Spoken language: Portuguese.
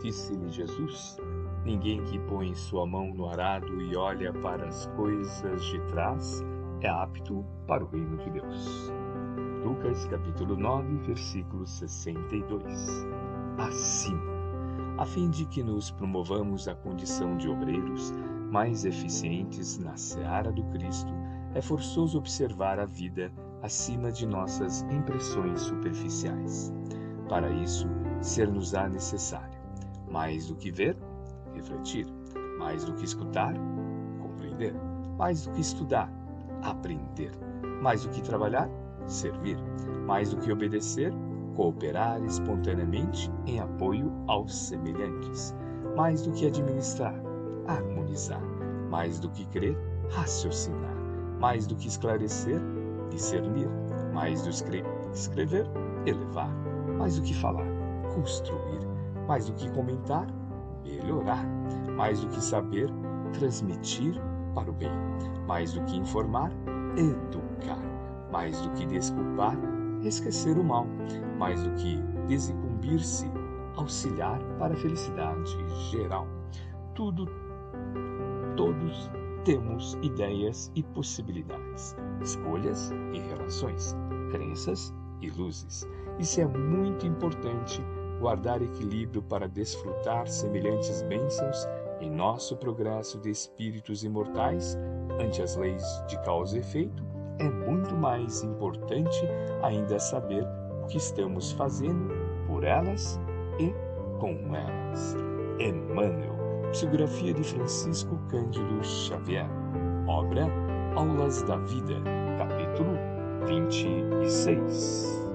Disse-lhe Jesus: Ninguém que põe sua mão no arado e olha para as coisas de trás é apto para o reino de Deus. Lucas capítulo 9, versículo 62. Acima, a fim de que nos promovamos à condição de obreiros mais eficientes na seara do Cristo, é forçoso observar a vida acima de nossas impressões superficiais. Para isso, ser-nos-á necessário, mais do que ver, refletir, mais do que escutar, compreender, mais do que estudar, aprender, mais do que trabalhar, servir, mais do que obedecer, cooperar espontaneamente em apoio aos semelhantes, mais do que administrar, harmonizar, mais do que crer, raciocinar, mais do que esclarecer, discernir, mais do que escrever, elevar, mais do que falar, construir, mais do que comentar, melhorar, mais do que saber, transmitir para o bem, mais do que informar, educar, mais do que desculpar, esquecer o mal, mais do que desincumbir-se, auxiliar para a felicidade geral. Tudo, todos temos ideias e possibilidades, escolhas e relações, crenças e luzes. Isso é muito importante guardar equilíbrio para desfrutar semelhantes bênçãos em nosso progresso de espíritos imortais ante as leis de causa e efeito, é muito mais importante ainda saber o que estamos fazendo por elas e com elas. Emmanuel, psicografia de Francisco Cândido Xavier, obra Aulas da Vida, capítulo 26.